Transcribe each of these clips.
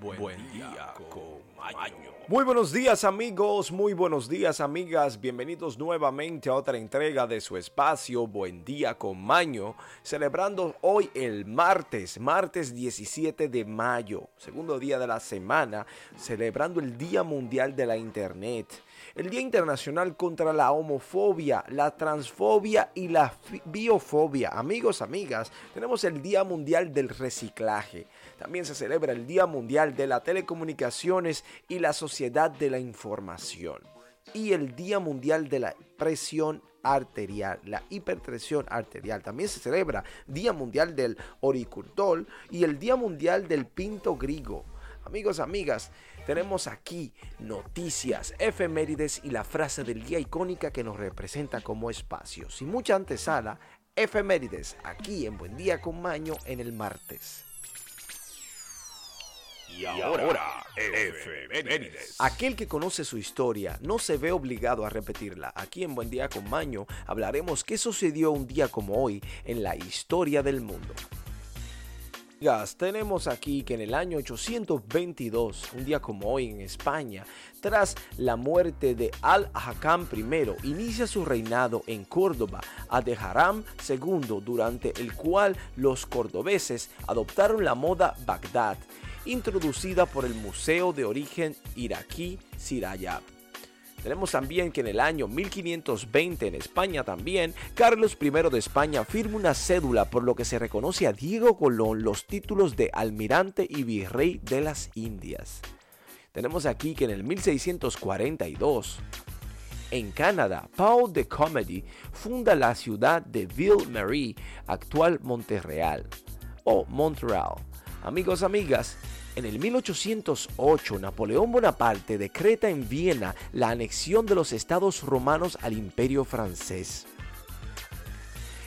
Buen, día, con Maño. Muy buenos días amigos, muy buenos días amigas, bienvenidos nuevamente a otra entrega de su espacio Buen día con Maño, celebrando hoy el martes, martes 17 de mayo, segundo día de la semana, celebrando el Día Mundial de la Internet, el Día Internacional contra la Homofobia, la Transfobia y la Biofobia. Amigos, amigas, tenemos el Día Mundial del Reciclaje, también se celebra el Día Mundial de las Telecomunicaciones y la Sociedad de la Información. Y el Día Mundial de la Presión arterial, la hipertensión arterial. También se celebra Día Mundial del Oricultor y el Día Mundial del Pinto Grigo. Amigos, amigas, tenemos aquí noticias, efemérides y la frase del día icónica que nos representa como espacio. Sin mucha antesala, efemérides aquí en Buen Día con Maño en el martes. Y ahora, efemérides. Aquel que conoce su historia no se ve obligado a repetirla. Aquí en Buen Día con Maño hablaremos qué sucedió un día como hoy en la historia del mundo. Tenemos aquí que en el año 822, un día como hoy en España, tras la muerte de Al-Hakam I, inicia su reinado en Córdoba a Dejaram II, durante el cual los cordobeses adoptaron la moda Bagdad, introducida por el Museo de Origen Iraquí Sirayab. Tenemos también que en el año 1520 en España también, Carlos I de España firma una cédula por lo que se reconoce a Diego Colón los títulos de almirante y virrey de las Indias. Tenemos aquí que en el 1642, en Canadá, Paul de Comedy funda la ciudad de Ville-Marie, actual Montreal o Montreal. Amigos, amigas, en el 1808, Napoleón Bonaparte decreta en Viena la anexión de los estados romanos al imperio francés.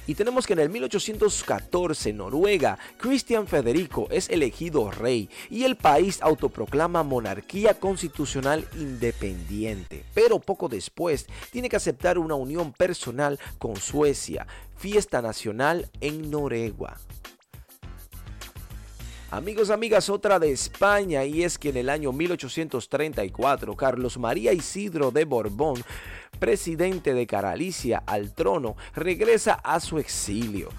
Y tenemos que en el 1814, Noruega, Cristian Federico es elegido rey y el país autoproclama monarquía constitucional independiente. Pero poco después tiene que aceptar una unión personal con Suecia, fiesta nacional en Noruega. Amigos, amigas, otra de España y es que en el año 1834 Carlos María Isidro de Borbón, presidente de Caralicia al trono, regresa a su exilio.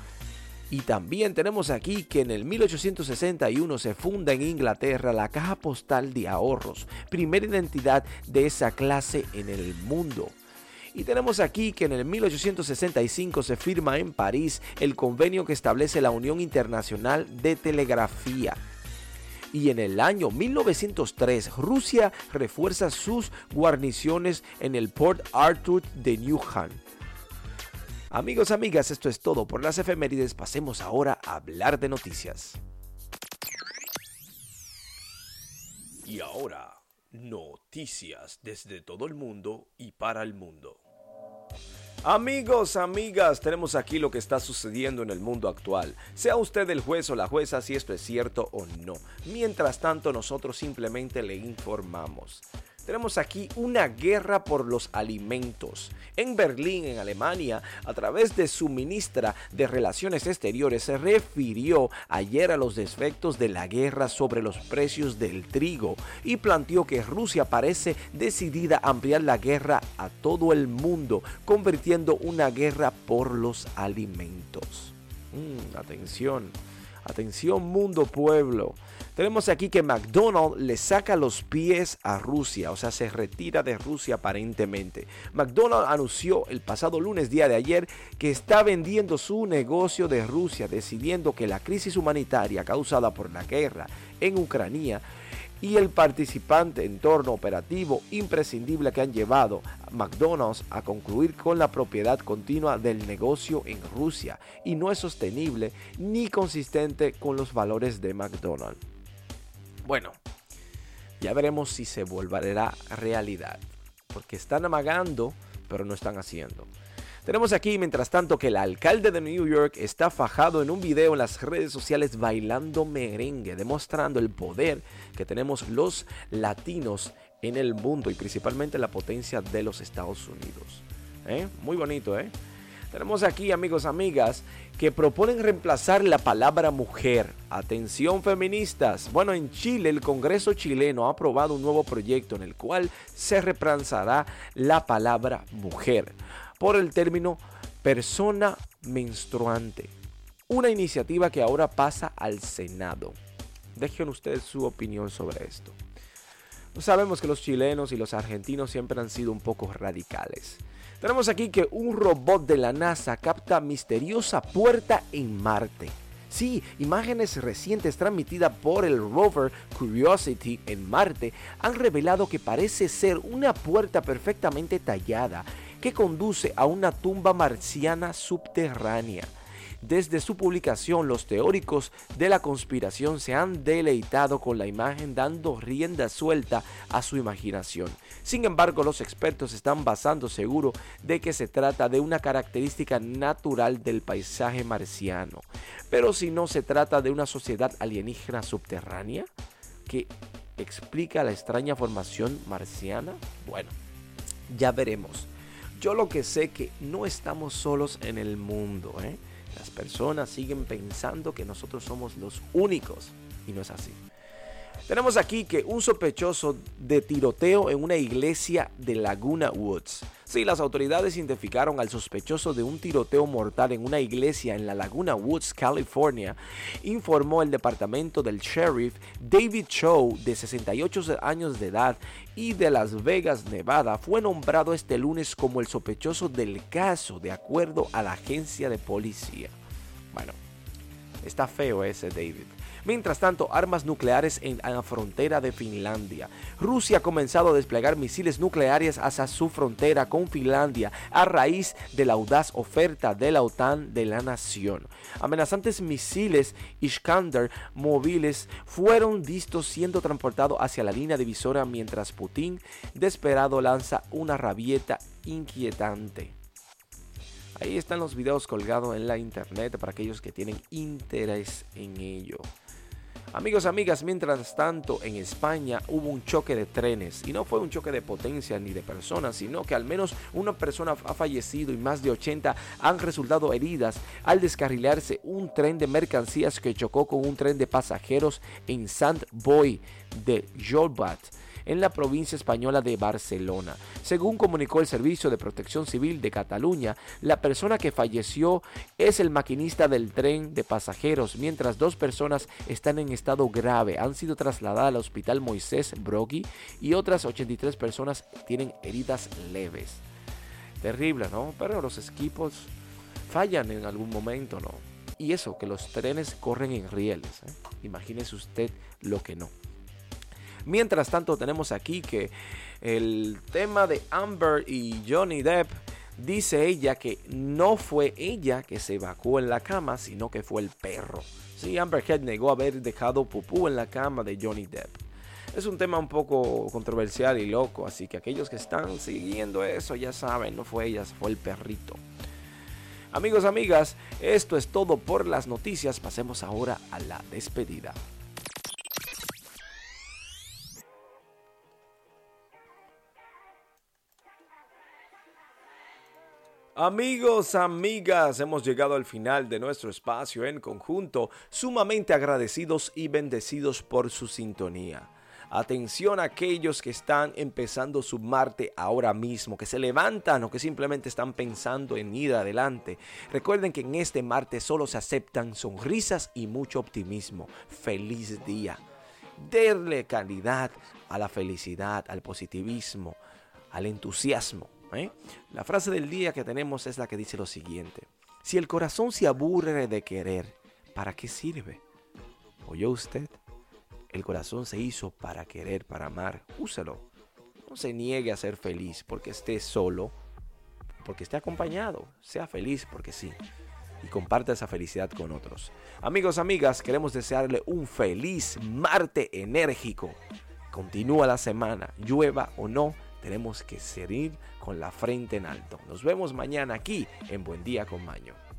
Y también tenemos aquí que en el 1861 se funda en Inglaterra la Caja Postal de Ahorros, primera identidad de esa clase en el mundo. Y tenemos aquí que en el 1865 se firma en París el convenio que establece la Unión Internacional de Telegrafía. Y en el año 1903 Rusia refuerza sus guarniciones en el Port Arthur de Newhan. Amigos, amigas, esto es todo por las efemérides. Pasemos ahora a hablar de noticias. Y ahora Noticias desde todo el mundo y para el mundo. Amigos, amigas, tenemos aquí lo que está sucediendo en el mundo actual. Sea usted el juez o la jueza si esto es cierto o no. Mientras tanto, nosotros simplemente le informamos tenemos aquí una guerra por los alimentos. En Berlín, en Alemania, a través de su ministra de Relaciones Exteriores, se refirió ayer a los defectos de la guerra sobre los precios del trigo y planteó que Rusia parece decidida a ampliar la guerra a todo el mundo, convirtiendo una guerra por los alimentos. Mm, atención. Atención mundo pueblo. Tenemos aquí que McDonald's le saca los pies a Rusia, o sea, se retira de Rusia aparentemente. McDonald's anunció el pasado lunes, día de ayer, que está vendiendo su negocio de Rusia, decidiendo que la crisis humanitaria causada por la guerra en Ucrania y el participante entorno operativo imprescindible que han llevado a McDonald's a concluir con la propiedad continua del negocio en Rusia y no es sostenible ni consistente con los valores de McDonald's. Bueno, ya veremos si se volverá realidad, porque están amagando, pero no están haciendo. Tenemos aquí, mientras tanto, que el alcalde de New York está fajado en un video en las redes sociales bailando merengue, demostrando el poder que tenemos los latinos en el mundo y principalmente la potencia de los Estados Unidos. ¿Eh? Muy bonito, ¿eh? Tenemos aquí, amigos, amigas, que proponen reemplazar la palabra mujer. Atención feministas. Bueno, en Chile el Congreso chileno ha aprobado un nuevo proyecto en el cual se reemplazará la palabra mujer por el término persona menstruante. Una iniciativa que ahora pasa al Senado. Dejen ustedes su opinión sobre esto. Sabemos que los chilenos y los argentinos siempre han sido un poco radicales. Tenemos aquí que un robot de la NASA capta misteriosa puerta en Marte. Sí, imágenes recientes transmitidas por el rover Curiosity en Marte han revelado que parece ser una puerta perfectamente tallada que conduce a una tumba marciana subterránea. Desde su publicación, los teóricos de la conspiración se han deleitado con la imagen dando rienda suelta a su imaginación. Sin embargo, los expertos están basando seguro de que se trata de una característica natural del paisaje marciano. Pero si no se trata de una sociedad alienígena subterránea que explica la extraña formación marciana, bueno, ya veremos. Yo lo que sé que no estamos solos en el mundo, ¿eh? Las personas siguen pensando que nosotros somos los únicos y no es así. Tenemos aquí que un sospechoso de tiroteo en una iglesia de Laguna Woods. Sí, las autoridades identificaron al sospechoso de un tiroteo mortal en una iglesia en la Laguna Woods, California, informó el departamento del sheriff David Cho, de 68 años de edad y de Las Vegas, Nevada, fue nombrado este lunes como el sospechoso del caso, de acuerdo a la agencia de policía. Bueno, está feo ese David. Mientras tanto, armas nucleares en la frontera de Finlandia. Rusia ha comenzado a desplegar misiles nucleares hacia su frontera con Finlandia a raíz de la audaz oferta de la OTAN de la nación. Amenazantes misiles Iskander móviles fueron vistos siendo transportados hacia la línea divisora mientras Putin desesperado lanza una rabieta inquietante. Ahí están los videos colgados en la internet para aquellos que tienen interés en ello. Amigos, amigas, mientras tanto en España hubo un choque de trenes. Y no fue un choque de potencia ni de personas, sino que al menos una persona ha fallecido y más de 80 han resultado heridas al descarrilarse un tren de mercancías que chocó con un tren de pasajeros en Sant Boi de Jolbat en la provincia española de Barcelona. Según comunicó el Servicio de Protección Civil de Cataluña, la persona que falleció es el maquinista del tren de pasajeros, mientras dos personas están en estado grave. Han sido trasladadas al Hospital Moisés Brogui y otras 83 personas tienen heridas leves. Terrible, ¿no? Pero los equipos fallan en algún momento, ¿no? Y eso, que los trenes corren en rieles. ¿eh? Imagínese usted lo que no. Mientras tanto tenemos aquí que el tema de Amber y Johnny Depp dice ella que no fue ella que se evacuó en la cama, sino que fue el perro. Sí, Amber Heard negó haber dejado pupú en la cama de Johnny Depp. Es un tema un poco controversial y loco, así que aquellos que están siguiendo eso ya saben, no fue ella, fue el perrito. Amigos, amigas, esto es todo por las noticias. Pasemos ahora a la despedida. Amigos, amigas, hemos llegado al final de nuestro espacio en conjunto, sumamente agradecidos y bendecidos por su sintonía. Atención a aquellos que están empezando su Marte ahora mismo, que se levantan o que simplemente están pensando en ir adelante. Recuerden que en este Marte solo se aceptan sonrisas y mucho optimismo. Feliz día. Darle calidad a la felicidad, al positivismo, al entusiasmo ¿eh? La frase del día que tenemos es la que dice lo siguiente. Si el corazón se aburre de querer, ¿para qué sirve? ¿Oyó usted? El corazón se hizo para querer, para amar. Úselo. No se niegue a ser feliz porque esté solo, porque esté acompañado. Sea feliz porque sí. Y comparta esa felicidad con otros. Amigos, amigas, queremos desearle un feliz Marte enérgico. Continúa la semana, llueva o no tenemos que seguir con la frente en alto. Nos vemos mañana aquí en Buen Día con Maño.